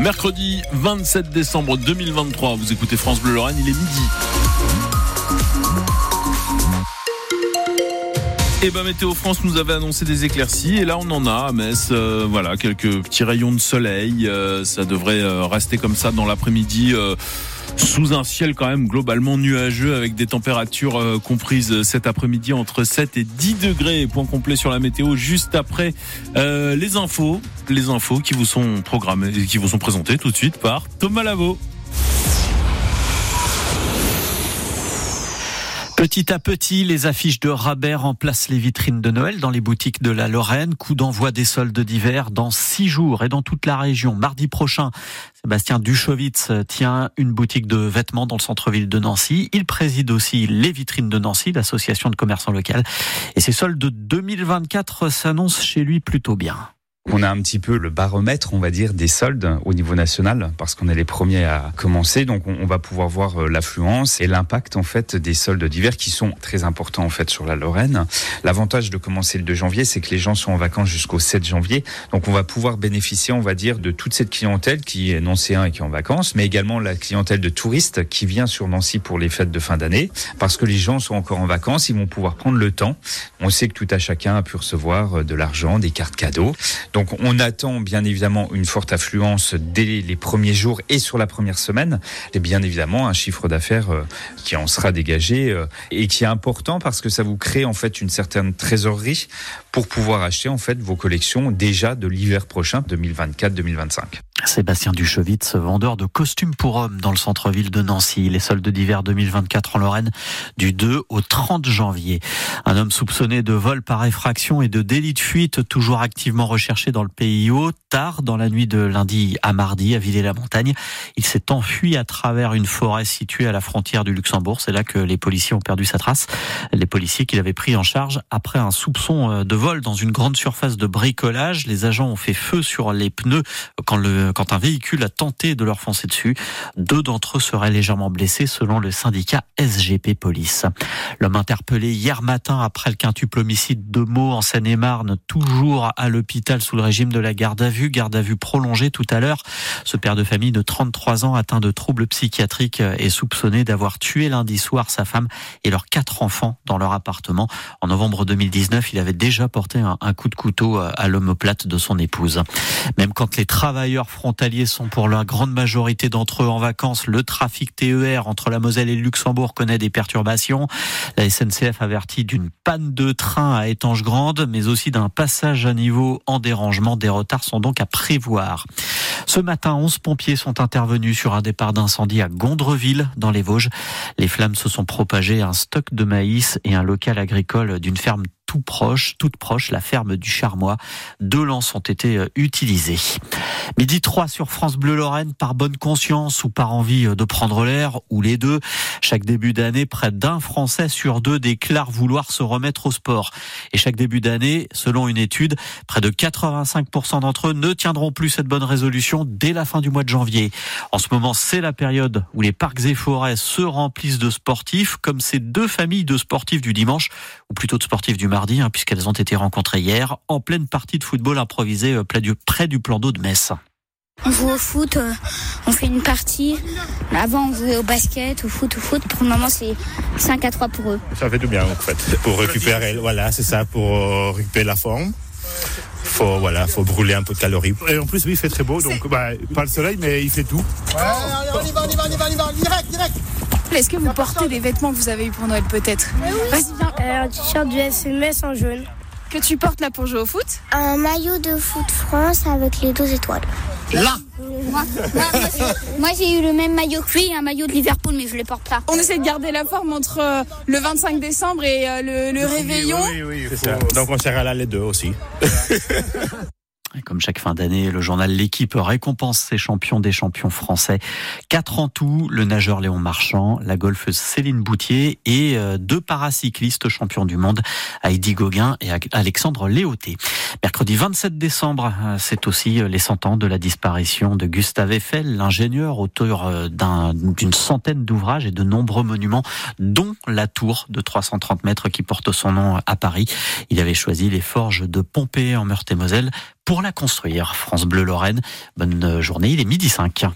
Mercredi 27 décembre 2023, vous écoutez France Bleu Lorraine, il est midi. Et eh ben Météo France nous avait annoncé des éclaircies et là on en a à Metz. Euh, voilà quelques petits rayons de soleil. Euh, ça devrait euh, rester comme ça dans l'après-midi sous un ciel quand même globalement nuageux avec des températures comprises cet après-midi entre 7 et 10 degrés. Point complet sur la météo juste après les infos, les infos qui vous sont programmées, qui vous sont présentées tout de suite par Thomas Lavaux. Petit à petit, les affiches de rabais remplacent les vitrines de Noël dans les boutiques de la Lorraine. Coup d'envoi des soldes d'hiver dans six jours et dans toute la région. Mardi prochain, Sébastien Duchowitz tient une boutique de vêtements dans le centre-ville de Nancy. Il préside aussi les vitrines de Nancy, l'association de commerçants locaux. Et ces soldes de 2024 s'annoncent chez lui plutôt bien. On a un petit peu le baromètre, on va dire, des soldes au niveau national, parce qu'on est les premiers à commencer. Donc, on, va pouvoir voir euh, l'affluence et l'impact, en fait, des soldes d'hiver qui sont très importants, en fait, sur la Lorraine. L'avantage de commencer le 2 janvier, c'est que les gens sont en vacances jusqu'au 7 janvier. Donc, on va pouvoir bénéficier, on va dire, de toute cette clientèle qui est nancéen et qui est en vacances, mais également la clientèle de touristes qui vient sur Nancy pour les fêtes de fin d'année, parce que les gens sont encore en vacances, ils vont pouvoir prendre le temps. On sait que tout à chacun a pu recevoir euh, de l'argent, des cartes cadeaux. On attend bien évidemment une forte affluence dès les premiers jours et sur la première semaine. Et bien évidemment un chiffre d'affaires euh, qui en sera dégagé euh, et qui est important parce que ça vous crée en fait une certaine trésorerie pour pouvoir acheter en fait vos collections déjà de l'hiver prochain 2024-2025. Sébastien Duchevitz, vendeur de costumes pour hommes dans le centre-ville de Nancy. Les soldes d'hiver 2024 en Lorraine du 2 au 30 janvier. Un homme soupçonné de vol par effraction et de délit de fuite toujours activement recherché dans le pays haut. Tard dans la nuit de lundi à mardi à Villers-la-Montagne, il s'est enfui à travers une forêt située à la frontière du Luxembourg. C'est là que les policiers ont perdu sa trace. Les policiers qu'il avait pris en charge après un soupçon euh, de vol dans une grande surface de bricolage. Les agents ont fait feu sur les pneus quand le quand un véhicule a tenté de leur foncer dessus. Deux d'entre eux seraient légèrement blessés selon le syndicat SGP Police. L'homme interpellé hier matin après le quintuple homicide de Meaux en Seine-et-Marne, toujours à l'hôpital sous le régime de la garde à vue, garde à vue prolongée tout à l'heure. Ce père de famille de 33 ans atteint de troubles psychiatriques est soupçonné d'avoir tué lundi soir sa femme et leurs quatre enfants dans leur appartement. En novembre 2019, il avait déjà porté un, coup de couteau à l'homoplate de son épouse. Même quand les travailleurs frontaliers sont pour la grande majorité d'entre eux en vacances. Le trafic TER entre la Moselle et le Luxembourg connaît des perturbations. La SNCF avertit d'une panne de train à Étange Grande, mais aussi d'un passage à niveau en dérangement. Des retards sont donc à prévoir. Ce matin, 11 pompiers sont intervenus sur un départ d'incendie à Gondreville, dans les Vosges. Les flammes se sont propagées un stock de maïs et un local agricole d'une ferme tout proche, toute proche, la ferme du Charmois. Deux lances ont été euh, utilisées. Midi 3 sur France Bleu Lorraine, par bonne conscience ou par envie euh, de prendre l'air, ou les deux. Chaque début d'année, près d'un Français sur deux déclare vouloir se remettre au sport. Et chaque début d'année, selon une étude, près de 85% d'entre eux ne tiendront plus cette bonne résolution dès la fin du mois de janvier. En ce moment, c'est la période où les parcs et forêts se remplissent de sportifs, comme ces deux familles de sportifs du dimanche, ou plutôt de sportifs du mardi Hein, puisqu'elles ont été rencontrées hier en pleine partie de football improvisé euh, près du plan d'eau de Metz. On joue au foot, euh, on fait une partie. Avant, on jouait au basket, au foot, au foot. Pour le moment, c'est 5 à 3 pour eux. Ça fait du bien, en fait. Pour récupérer, voilà, c'est ça, pour euh, récupérer la forme. Faut, voilà, faut brûler un peu de calories. Et en plus, oui, il fait très beau, donc bah, pas le soleil, mais il fait tout. Ouais, allez, on y va, on y va, on y va, on y va, direct, direct. Est-ce que vous portez des vêtements que vous avez eu pour Noël peut-être Vas-y, viens. Euh, un t-shirt du SMS en jaune. Que tu portes là pour jouer au foot Un maillot de foot France avec les deux étoiles. Là Moi, j'ai eu le même maillot que lui, un maillot de Liverpool, mais je ne le porte pas. On essaie de garder la forme entre euh, le 25 décembre et euh, le, réveillon. Oui, oui, oui. Ça. Donc on sert là les deux aussi. comme chaque fin d'année, le journal L'équipe récompense ses champions des champions français. Quatre en tout, le nageur Léon Marchand, la golfeuse Céline Boutier et euh, deux paracyclistes champions du monde, Heidi Gauguin et Alexandre Léoté. Mercredi 27 décembre, euh, c'est aussi euh, les 100 ans de la disparition de Gustave Eiffel, l'ingénieur, auteur d'une centaine d'ouvrages et de nombreux monuments, dont la tour de 330 mètres qui porte son nom à Paris. Il avait choisi les forges de Pompée en Meurthe-et-Moselle pour la construire. France Bleu Lorraine, bonne journée, il est midi 5.